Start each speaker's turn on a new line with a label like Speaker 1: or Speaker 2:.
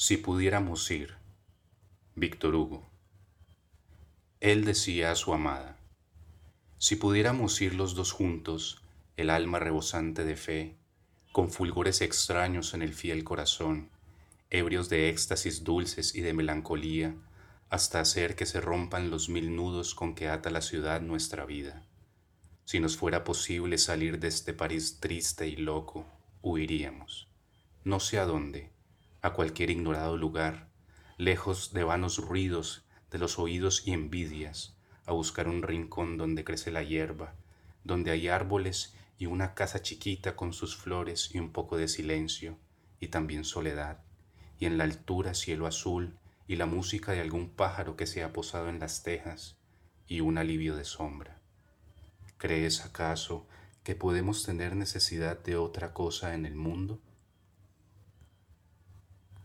Speaker 1: Si pudiéramos ir, Víctor Hugo. Él decía a su amada, si pudiéramos ir los dos juntos, el alma rebosante de fe, con fulgores extraños en el fiel corazón, ebrios de éxtasis dulces y de melancolía, hasta hacer que se rompan los mil nudos con que ata la ciudad nuestra vida. Si nos fuera posible salir de este París triste y loco, huiríamos. No sé a dónde, a cualquier ignorado lugar, lejos de vanos ruidos de los oídos y envidias, a buscar un rincón donde crece la hierba, donde hay árboles y una casa chiquita con sus flores y un poco de silencio y también soledad, y en la altura cielo azul y la música de algún pájaro que se ha posado en las tejas y un alivio de sombra. ¿Crees acaso que podemos tener necesidad de otra cosa en el mundo?